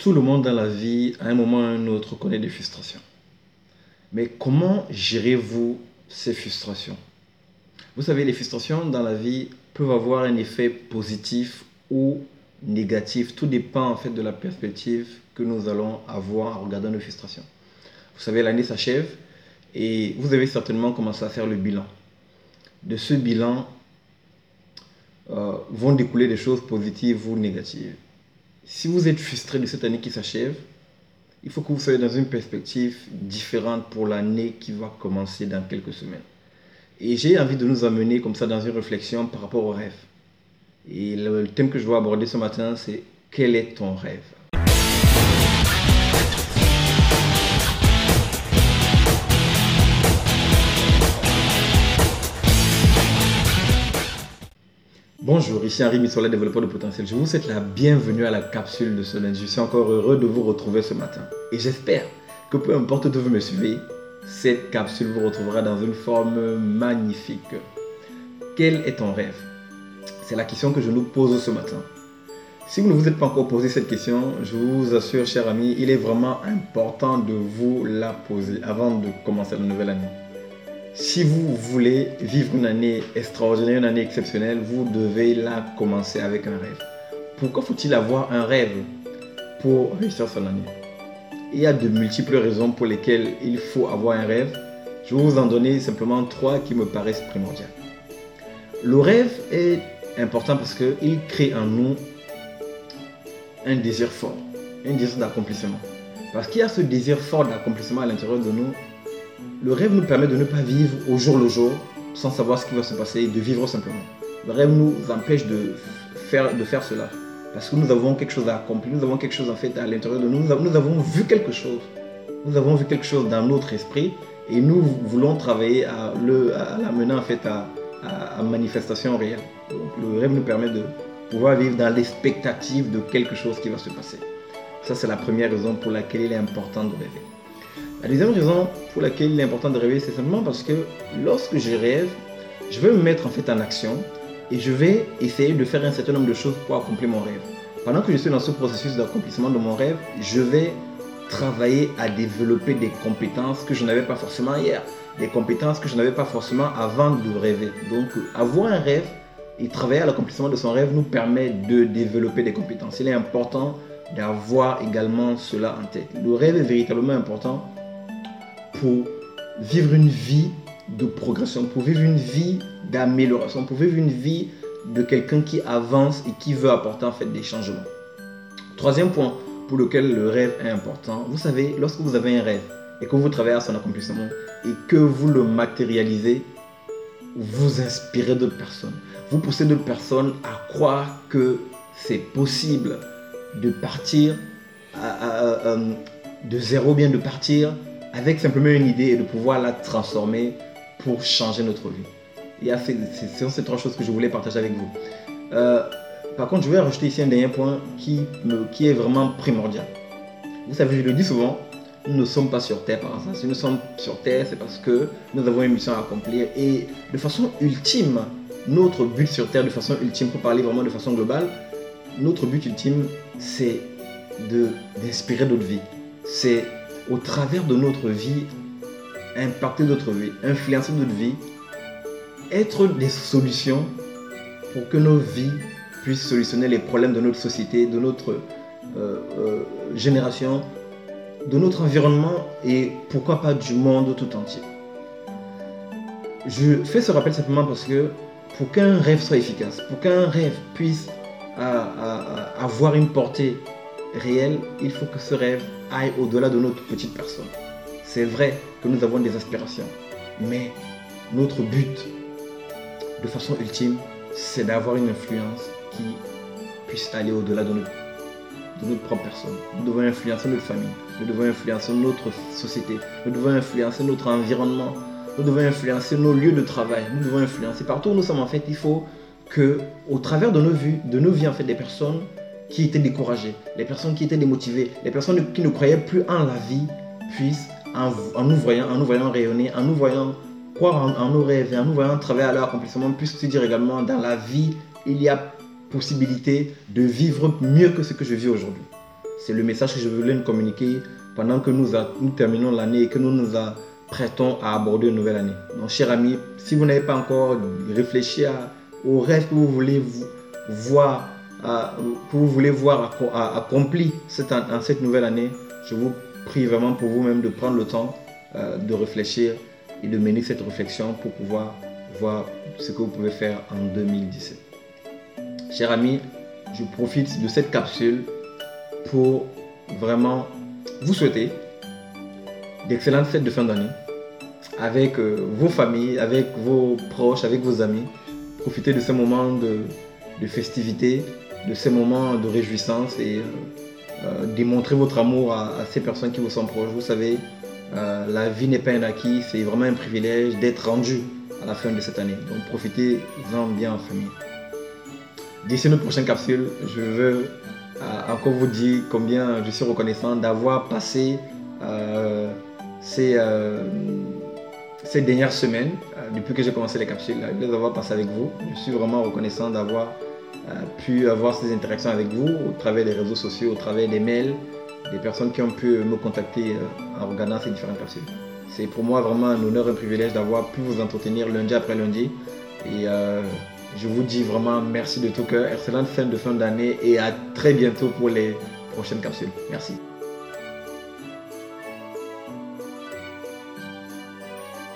Tout le monde dans la vie, à un moment ou à un autre, connaît des frustrations. Mais comment gérez-vous ces frustrations? Vous savez, les frustrations dans la vie peuvent avoir un effet positif ou négatif. Tout dépend en fait de la perspective que nous allons avoir en regardant nos frustrations. Vous savez, l'année s'achève et vous avez certainement commencé à faire le bilan. De ce bilan euh, vont découler des choses positives ou négatives. Si vous êtes frustré de cette année qui s'achève, il faut que vous soyez dans une perspective différente pour l'année qui va commencer dans quelques semaines. Et j'ai envie de nous amener comme ça dans une réflexion par rapport au rêve. Et le thème que je dois aborder ce matin, c'est quel est ton rêve? Bonjour, ici Henri Missola, développeur de potentiel. Je vous souhaite la bienvenue à la capsule de ce lundi. Je suis encore heureux de vous retrouver ce matin. Et j'espère que peu importe où vous me suivez, cette capsule vous retrouvera dans une forme magnifique. Quel est ton rêve? C'est la question que je nous pose ce matin. Si vous ne vous êtes pas encore posé cette question, je vous assure, cher ami, il est vraiment important de vous la poser avant de commencer la nouvelle année. Si vous voulez vivre une année extraordinaire, une année exceptionnelle, vous devez la commencer avec un rêve. Pourquoi faut-il avoir un rêve pour réussir son année? Il y a de multiples raisons pour lesquelles il faut avoir un rêve. Je vais vous en donner simplement trois qui me paraissent primordiales. Le rêve est important parce qu'il crée en nous un désir fort, un désir d'accomplissement. Parce qu'il y a ce désir fort d'accomplissement à l'intérieur de nous le rêve nous permet de ne pas vivre au jour le jour sans savoir ce qui va se passer et de vivre simplement. Le rêve nous empêche de faire, cela. Parce que nous avons quelque chose à accomplir, nous avons quelque chose en fait à l'intérieur de nous, nous avons vu quelque chose. Nous avons vu quelque chose dans notre esprit et nous voulons travailler à, l'amener en à, manifestation réelle. Le rêve nous permet de pouvoir vivre dans l'expectative de quelque chose qui va se passer. Ça, c'est la première raison pour laquelle il est important de rêver. La deuxième raison pour laquelle il est important de rêver, c'est simplement parce que lorsque je rêve, je vais me mettre en fait en action et je vais essayer de faire un certain nombre de choses pour accomplir mon rêve. Pendant que je suis dans ce processus d'accomplissement de mon rêve, je vais travailler à développer des compétences que je n'avais pas forcément hier, des compétences que je n'avais pas forcément avant de rêver. Donc avoir un rêve et travailler à l'accomplissement de son rêve nous permet de développer des compétences. Il est important d'avoir également cela en tête. Le rêve est véritablement important pour vivre une vie de progression, pour vivre une vie d'amélioration, pour vivre une vie de quelqu'un qui avance et qui veut apporter en fait des changements. Troisième point pour lequel le rêve est important, vous savez, lorsque vous avez un rêve et que vous travaillez à son accomplissement et que vous le matérialisez, vous inspirez d'autres personnes. Vous poussez d'autres personnes à croire que c'est possible de partir de zéro, bien de partir avec simplement une idée et de pouvoir la transformer pour changer notre vie. Y a ces, ces trois choses que je voulais partager avec vous. Euh, par contre, je vais rajouter ici un dernier point qui, me, qui est vraiment primordial. Vous savez, je le dis souvent, nous ne sommes pas sur Terre par hasard. Si nous sommes sur Terre, c'est parce que nous avons une mission à accomplir. Et de façon ultime, notre but sur Terre, de façon ultime, pour parler vraiment de façon globale, notre but ultime, c'est d'inspirer d'autres vies. C'est au travers de notre vie, impacter notre vie, influencer notre vie, être des solutions pour que nos vies puissent solutionner les problèmes de notre société, de notre euh, euh, génération, de notre environnement et pourquoi pas du monde tout entier. Je fais ce rappel simplement parce que pour qu'un rêve soit efficace, pour qu'un rêve puisse avoir une portée réelle, il faut que ce rêve aille au-delà de notre petite personne. C'est vrai que nous avons des aspirations, mais notre but, de façon ultime, c'est d'avoir une influence qui puisse aller au-delà de notre, de notre propre personne. Nous devons influencer notre famille, nous devons influencer notre société, nous devons influencer notre environnement, nous devons influencer nos lieux de travail, nous devons influencer partout où nous sommes en fait. Il faut que, au travers de nos vies, de nos vies en fait, des personnes qui étaient découragées, les personnes qui étaient démotivées, les personnes qui ne croyaient plus en la vie puissent, en, nous voyant, en nous voyant rayonner, en nous voyant croire en, nos rêves en nous voyant travailler à leur accomplissement, puissent se dire également dans la vie, il y a possibilité de vivre mieux que ce que je vis aujourd'hui. C'est le message que je voulais nous communiquer pendant que nous, nous terminons l'année et que nous nous apprêtons à aborder une nouvelle année. Donc, chers amis, si vous n'avez pas encore réfléchi au rêve que vous voulez voir, que vous voulez voir accompli cette, en cette nouvelle année, je vous prie vraiment pour vous-même de prendre le temps euh, de réfléchir et de mener cette réflexion pour pouvoir voir ce que vous pouvez faire en 2017. Chers amis, je profite de cette capsule pour vraiment vous souhaiter d'excellentes fêtes de fin d'année avec euh, vos familles, avec vos proches, avec vos amis. Profitez de ces moments de, de festivité, de ces moments de réjouissance et euh, euh, démontrer votre amour à, ces personnes qui vous sont proches. Vous savez, euh, la vie n'est pas un acquis, c'est vraiment un privilège d'être rendu à la fin de cette année. Donc profitez-en bien en famille. D'ici notre prochaine capsule, je veux encore vous dire combien je suis reconnaissant d'avoir passé ces, ces dernières semaines, depuis que j'ai commencé les capsules, de les avoir passées avec vous. Je suis vraiment reconnaissant d'avoir pu avoir ces interactions avec vous au travers des réseaux sociaux, au travers des mails, des personnes qui ont pu me contacter euh, en regardant ces différentes capsules. C'est pour moi vraiment un honneur et un privilège d'avoir pu vous entretenir lundi après lundi. Et euh, je vous dis vraiment merci de tout cœur. Excellente fin de fin d'année et à très bientôt pour les prochaines capsules. Merci.